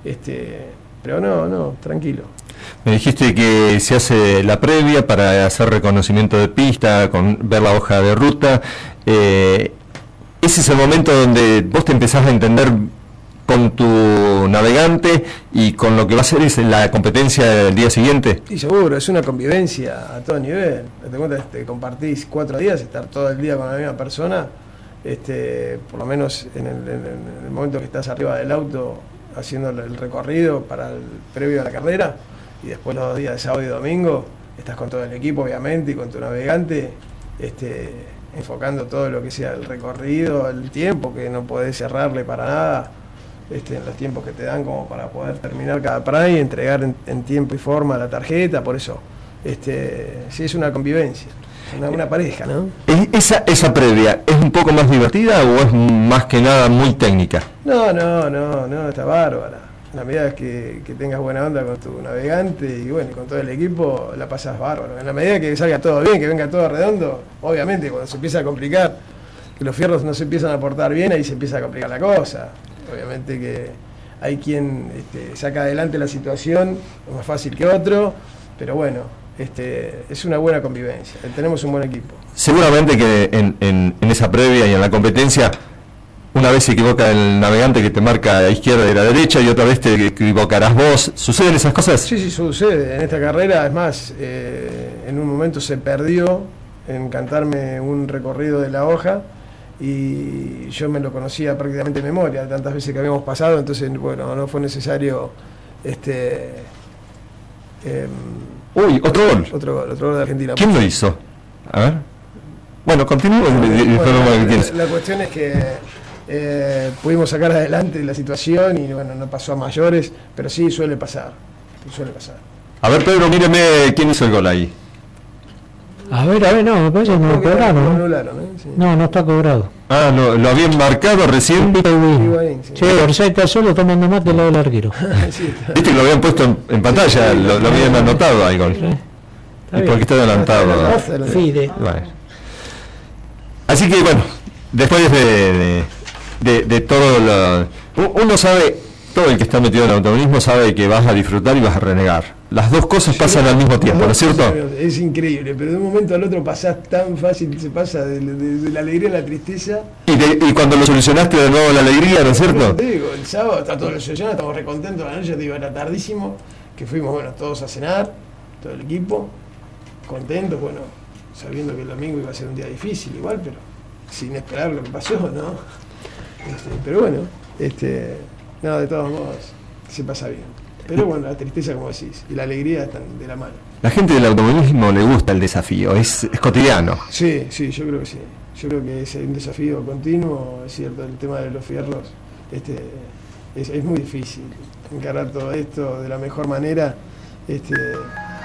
Este, pero no, no, tranquilo. Me dijiste que se hace la previa para hacer reconocimiento de pista, con ver la hoja de ruta. Eh, ese es el momento donde vos te empezás a entender con tu navegante y con lo que va a ser la competencia del día siguiente? Y seguro, es una convivencia a todo nivel. Te cuenta, este, compartís cuatro días, estar todo el día con la misma persona, este, por lo menos en el- en el momento que estás arriba del auto haciendo el recorrido para el previo a la carrera, y después los días de sábado y domingo, estás con todo el equipo obviamente y con tu navegante, este, enfocando todo lo que sea el recorrido, el tiempo, que no podés cerrarle para nada este, en los tiempos que te dan como para poder terminar cada prime y entregar en, en tiempo y forma la tarjeta, por eso este, sí es una convivencia, una, una pareja, ¿no? ¿Es- ¿Esa, ¿Esa previa es un poco más divertida o es más que nada muy técnica? No, no, no, no, está bárbara. La medida que, que tengas buena onda con tu navegante y bueno, con todo el equipo, la pasas bárbaro. En la medida que salga todo bien, que venga todo redondo, obviamente cuando se empieza a complicar, que los fierros no se empiezan a portar bien, ahí se empieza a complicar la cosa. Obviamente que hay quien este, saca adelante la situación, más fácil que otro, pero bueno, este, es una buena convivencia. Tenemos un buen equipo. Seguramente que en, en- en esa previa y en la competencia, una vez se equivoca el navegante que te marca a la izquierda y a la derecha y otra vez te equivocarás vos. ¿Suceden esas cosas? Sí, sí, sucede. En esta carrera, es más, eh, en un momento se perdió en cantarme un recorrido de la hoja y yo me lo conocía prácticamente de memoria, de tantas veces que habíamos pasado, entonces, bueno, no fue necesario este em, Uy, otro gol. otro gol, otro gol de Argentina. ¿Quién lo hizo? A ver. Bueno, continúo. Bueno, la cuestión es que eh, pudimos sacar adelante la situación y bueno, no pasó a mayores, pero sí suele pasar, suele pasar. A ver, Pedro, míreme quién hizo el gol ahí. A ver, a ver, no, me parece que no lo cobraron. lo ¿no? anularon, ¿eh? Sí. No, no está cobrado. Ah, lo, lo habían marcado recién. Higuaín, sí. Che, Orsay está solo tomando mate del lado del arquero. Sí. Viste que lo habían puesto en, en pantalla, lo, lo habían anotado ahí gol. Y porque está adelantado. Está Fide. Bueno. Así que bueno, después de, de, de- de todo lo... Uno sabe, todo el que está metido en el automovilismo sabe que vas a disfrutar y vas a renegar. Las dos cosas pasan al mismo tiempo, ¿no es cierto? Es increíble, pero de un momento al otro pasás tan fácil, se pasa de, de- de la alegría a la tristeza. Y, de- y cuando lo solucionaste de nuevo la alegría, ¿no es cierto? Te digo, el sábado está todo solucionado, estamos recontentos la noche, te digo, era tardísimo, que fuimos, bueno, todos a cenar, todo el equipo, contentos, bueno, sabiendo que el domingo iba a ser un día difícil igual, pero sin esperar lo que pasó, ¿no? Este, pero bueno, este, no, de todos modos, se pasa bien. Pero bueno, la tristeza, como decís, y la alegría están de la mano. La gente del automovilismo le gusta el desafío, es, es cotidiano. Sí, sí, yo creo que sí. Yo creo que es un desafío continuo, es cierto, el tema de los fierros este, es, es muy difícil encarar todo esto de la mejor manera. Este,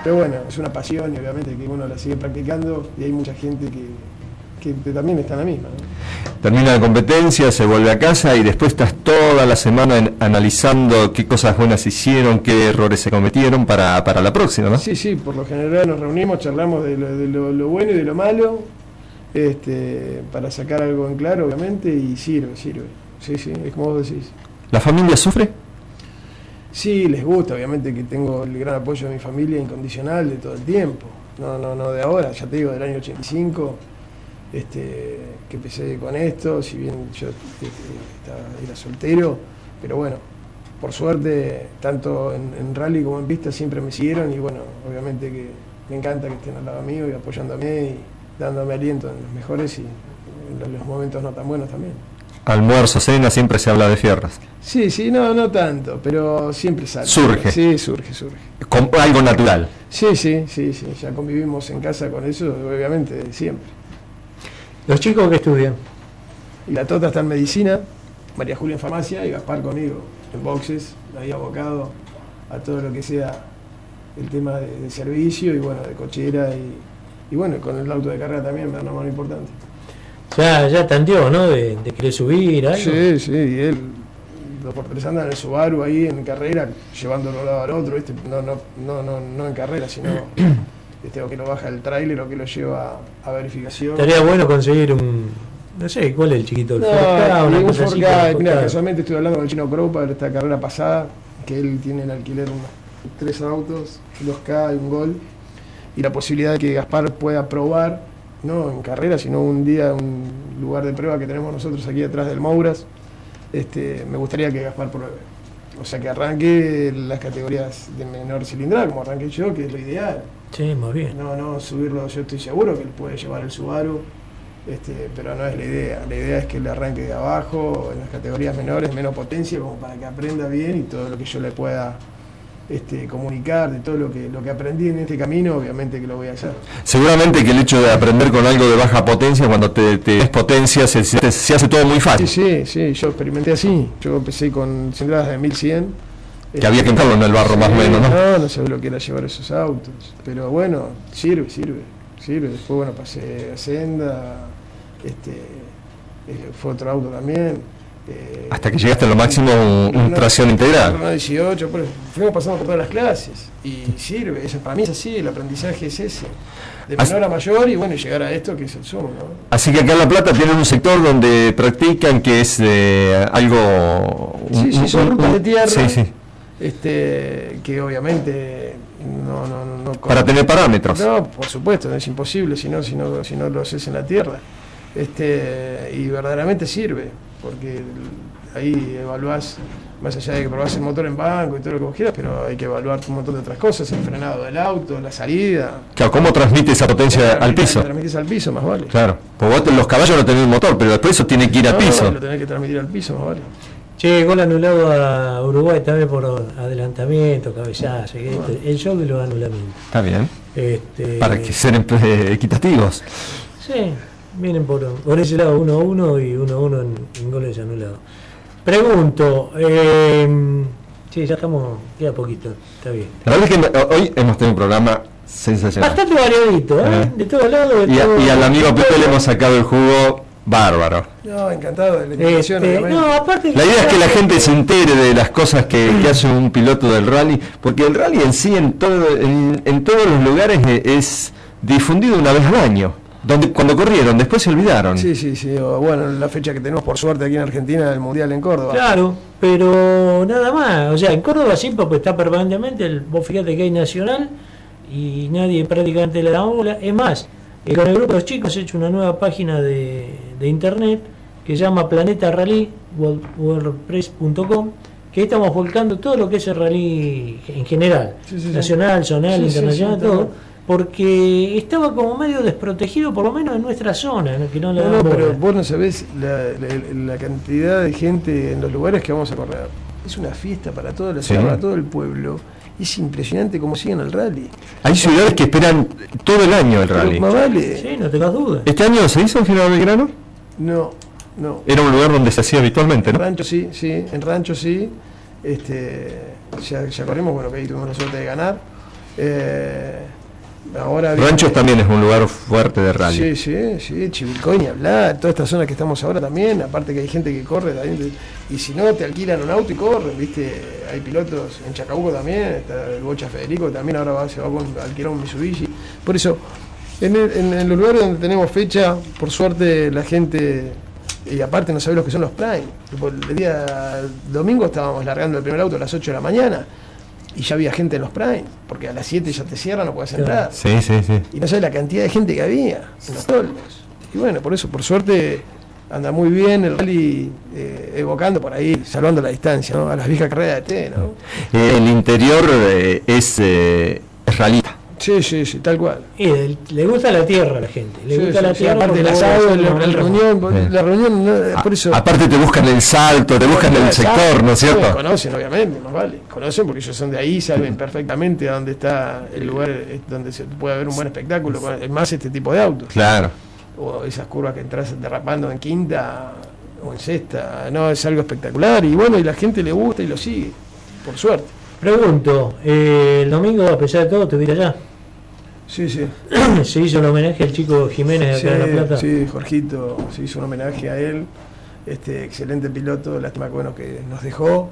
pero bueno, es una pasión y obviamente que uno la sigue practicando y hay mucha gente que, que también está en la misma. ¿no? Termina la competencia, se vuelve a casa y después estás toda la semana en- analizando qué cosas buenas hicieron, qué errores se cometieron para, para la próxima, ¿no? Sí, sí, por lo general nos reunimos, charlamos de lo, de lo- lo bueno y de lo malo, este, para sacar algo en claro, obviamente, y sirve, sirve. Sí, sí, es como vos decís. ¿La familia sufre? Sí, les gusta, obviamente que tengo el gran apoyo de mi familia incondicional de todo el tiempo. No, no, no de ahora, ya te digo, del año 85, este, que empecé con esto, si bien yo este, estaba- era soltero, pero bueno, por suerte, tanto en, en rally como en pista siempre me siguieron y bueno, obviamente que me encanta que estén al lado mío y apoyándome y dándome aliento en los mejores y en los- los momentos no tan buenos también. Almuerzo, cena, siempre se habla de fierras. Sí, sí, no, no tanto, pero siempre sale. Surge. Sí, surge, surge. Con algo natural. Sí, sí, sí, sí, ya convivimos en casa con eso, obviamente, siempre. Los chicos que estudian. Y la Tota está en medicina, María Julia en farmacia y Gaspar conmigo en boxes, ahí abocado a todo lo que sea el tema de, de servicio y bueno, de cochera y, y bueno, con el auto de carrera también me da una mano importante. Ya, ya tanteó, ¿no? De, de querer subir, algo. Sí, sí, y él, dos por tres andan en el Subaru ahí en carrera, llevándolo de un lado al otro, ¿viste? No, no, no, no, no en carrera, sino este, o que lo baja el tráiler o que lo lleva a verificación. Estaría bueno conseguir un. No sé, ¿cuál es el chiquito? El No, 4K, una ningún cosa así. 4K. para Mira, casualmente estuve hablando con el chino Cropa de esta carrera pasada, que él tiene en alquiler unos tres autos, 2K y un Gol, y la posibilidad de que Gaspar pueda probar, no en carrera, sino un día, un lugar de prueba que tenemos nosotros aquí atrás del Mouras, este, me gustaría que Gaspar pruebe. O sea, que arranque las categorías de menor cilindrada, como arranqué yo, que es lo ideal. Sí, muy bien. No, no, subirlo, yo estoy seguro que él puede llevar el Subaru, este, pero no es la idea. La idea es que él arranque de abajo, en las categorías menores, menos potencia, como para que aprenda bien y todo lo que yo le pueda este, comunicar, de todo lo que, lo que aprendí en este camino, obviamente que lo voy a hacer. Seguramente que el hecho de aprender con algo de baja potencia, cuando te, te es potencia, se, se- se hace todo muy Sí, fácil. sí, sí, yo experimenté así. Yo empecé con cilindradas de 1100. Que había que entrarlo en el barro más o menos, ¿no? No, no sabía lo que era llevar esos autos. Pero bueno, sirve, sirve, sirve. Después, bueno, pasé a Senda, este, eh, fue otro auto también. eh, Hasta que llegaste a lo máximo un, un una- tracción integral. una 18, pero fuimos pasando por todas las clases. Y sirve, eso, para mí es así, el aprendizaje es ese. De Así- menor a mayor y bueno, llegar a esto que es el sumo, ¿no? Así que acá en La Plata tienen un sector donde practican que es eh, algo... Sí, sí, son rutas de tierra. Sí, sí. Este, que obviamente no, no, no, no- Para tener parámetros. No, por supuesto, es imposible si no, si no, si no lo haces en la tierra. Este, y verdaderamente sirve, porque ahí evaluás, más allá de que probás el motor en banco y todo lo que vos quieras, pero hay que evaluar un montón de otras cosas, el frenado del auto, la salida. Claro, ¿cómo transmite esa potencia al piso? Transmitís al piso, más vale. Claro, pues vos los caballos no tenés motor, pero después eso tiene que ir al piso. Lo tenés que transmitir al piso, más vale. Che, gol anulado a Uruguay también por adelantamiento, cabezazo. El show de los anulamientos. Está bien, Este, para que sean eh, equitativos. Sí, vienen por, por ese lado 1-1 y 1-1 en, en goles anulados. Pregunto, eh, sí, ya estamos, queda poquito, está bien. La verdad es que hoy hemos tenido un programa sensacional. Bastante variadito, ¿eh? Eh. De todos lados. de Y, a- todo- y al amigo Pepe le hemos sacado el jugo bárbaro. No, encantado de la invitación, Este, obviamente. no, aparte La idea es que la gente se entere de las cosas que, que hace un piloto del rally, porque el rally en sí, en, todo, en, en todos los lugares, eh, es difundido una vez al año. Donde, cuando corrieron, después se olvidaron. Sí, sí, sí. o, bueno, la fecha que tenemos por suerte aquí en Argentina del Mundial en Córdoba. Claro, pero nada más. O sea, en Córdoba sí, porque está permanentemente. El, vos fíjate que hay nacional y nadie prácticamente le da bola. Es más, eh, con el grupo de los chicos he hecho una nueva página de, de internet que se llama Planeta Rally, wordpress.com, que ahí estamos volcando todo lo que es el rally en general, Sí, sí, sí. nacional, zonal, Sí, internacional, sí, todo. Porque estaba como medio desprotegido, por lo menos en nuestra zona, ¿no? que no le No, pero vos no sabés la, la- la cantidad de gente en los lugares que vamos a correr. Es una fiesta para toda la Sí. ciudad, para todo el pueblo. Es impresionante cómo siguen el rally. Hay ciudades que esperan todo el año el Pero rally. más vale. Sí, no tengas dudas. ¿Este año se hizo en General Belgrano? No, no. Era un lugar donde se hacía habitualmente, En ¿no? rancho sí, sí, en rancho sí. Este, ya, ya corrimos, bueno, que ahí tuvimos la suerte de ganar. Eh, ahora Ranchos también es un lugar fuerte de rally. Sí, sí, sí, Chivilcoy ni hablar, toda esta zona que estamos ahora también, aparte que hay gente que corre también, y si no te alquilan un auto y corren, viste, hay pilotos en Chacabuco también, está el Bocha Federico también ahora va, se va con alquilar un Mitsubishi. Por eso, en, el- en- en los lugares donde tenemos fecha, por suerte la gente, y aparte no sabe lo que son los Prime, el día domingo estábamos largando el primer auto a las 8 de la mañana y ya había gente en los Prime, porque a las 7 ya te cierran, no puedes entrar. Sí, sí, sí. Y no sabes la cantidad de gente que había en los toldos. Y bueno, por eso, por suerte, anda muy bien el rally eh, evocando por ahí, salvando la distancia, ¿no? A las viejas carreras de T, ¿no? Eh, el interior eh, es, eh, es ralita. Sí, sí, sí, tal cual. Y el- le gusta la tierra a la gente. Le Sí, gusta sí, la sí, tierra. aparte asado, el, vas a- el reunión, Sí. la reunión, no, por eso. A- aparte te buscan el salto, te buscan el sector, ¿no es Sí, cierto? Conocen, obviamente, más vale. Conocen porque ellos son de ahí, saben perfectamente a dónde está el lugar donde se puede haber un buen espectáculo, más este tipo de autos. Claro. o esas curvas que entras derrapando en quinta o en sexta, no, es algo espectacular y bueno, y la gente le gusta y lo sigue, por suerte. Pregunto, eh, el domingo, a pesar de todo, te viste allá. Sí, sí. Se hizo el homenaje al chico Jiménez Sí, acá en La Plata. sí, Jorgito, se hizo un homenaje a él, este excelente piloto, lástima que bueno que nos dejó,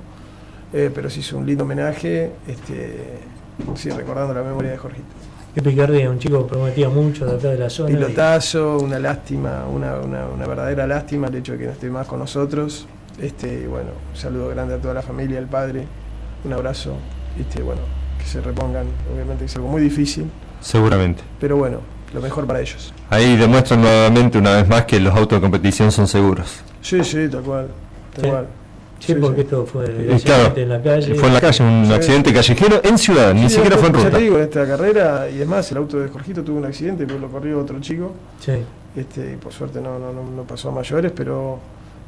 eh, pero se hizo un lindo homenaje, este sí, recordando la memoria de Jorgito. Qué picardía, un chico que prometía mucho de acá de la zona. y- Pilotazo, una lástima, una, una, una verdadera lástima el hecho de que no esté más con nosotros. Este, bueno, un saludo grande a toda la familia, al padre, un abrazo, este, bueno, que se repongan, obviamente que es algo muy difícil, Seguramente. pero bueno, lo mejor para ellos. Ahí demuestran nuevamente una vez más que los autos de competición son seguros. Sí, sí, tal cual, tal Sí. cual. Sí, Sí, porque sí. esto fue Eh, claro, en la calle. fue en la calle, un Sí. accidente callejero en ciudad, ni Sí, siquiera fue en Ya ruta. te digo, en esta carrera, y es más, el auto de Jorgito tuvo un accidente, porque lo corrió otro chico. Sí. Este, y por suerte no, no, no, no pasó a mayores, pero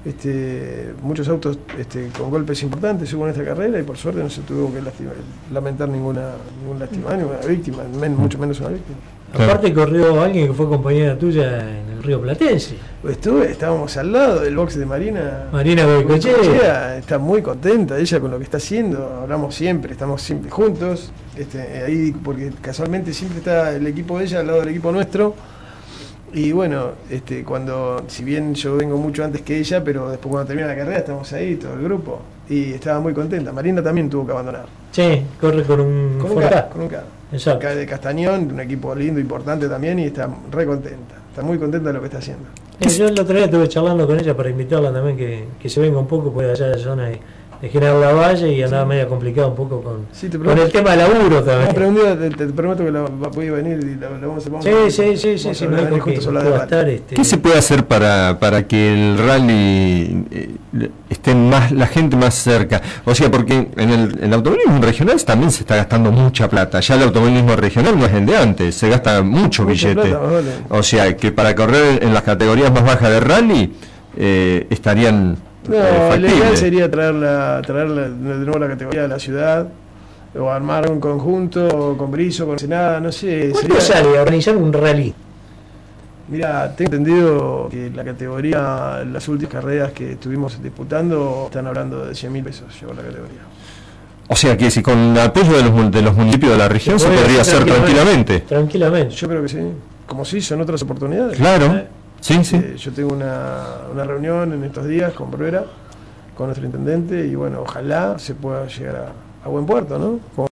este, muchos autos este, con golpes importantes hubo en esta carrera y por suerte no se tuvo que lastimar- lamentar ninguna, ningún lastimado, ninguna víctima, men- mucho menos una víctima. Claro. Aparte corrió alguien que fue compañera tuya en el Río Platense. Estuve, estábamos al lado del box de Marina. Marina. Goicoechea, Está muy contenta ella con lo que está haciendo, hablamos siempre, estamos siempre juntos, este, ahí porque casualmente siempre está el equipo de ella al lado del equipo nuestro. Y bueno, este, cuando, si bien yo vengo mucho antes que ella, pero después cuando termina la carrera estamos ahí, todo el grupo. Y estaba muy contenta. Marina también tuvo que abandonar. Sí, corre con un Con un Ford K, Ka. con un K. Exacto. K de Castañón, un equipo lindo, importante también, y está re contenta. Está muy contenta de lo que está haciendo. Eh, yo el otro día estuve charlando con ella para invitarla también que, que se venga un poco pues allá de la zona de, de General Lavalle y andaba medio complicado un poco con, Sí, te con el tema de laburo también. te, te prometo que la, va- voy a venir y la, la vamos a vamos Sí, sí, sí, sí, sí, que hablar pueda de estar. Este, ¿Qué se puede hacer para, para que el rally eh, esté más la gente más cerca? O sea, porque en el, en el automovilismo regional también se está gastando mucha plata. Ya el automovilismo regional no es el de antes, se gasta mucho Mucha billete. plata, vale. O sea, que para correr en las categorías más bajas de rally eh, estarían No, lo ideal sería traerla, traerla de nuevo a la categoría de la ciudad, o armar un conjunto con Brizo, con Senada, no sé. ¿Cuánto sería- sale organizar un rally? Mira, tengo entendido que la categoría, las últimas carreras que estuvimos disputando, están hablando de 100 mil pesos, llegó la categoría. O sea, que si con el apoyo de los, de los municipios de la región se podría hacer hacer tranquilamente. Tranquilamente. Yo creo que sí, como se hizo en otras oportunidades. Claro, Eh. Sí, sí. Eh, yo tengo una, una reunión en estos días con Bruera, con nuestro intendente, y bueno, ojalá se pueda llegar a, buen puerto, ¿no?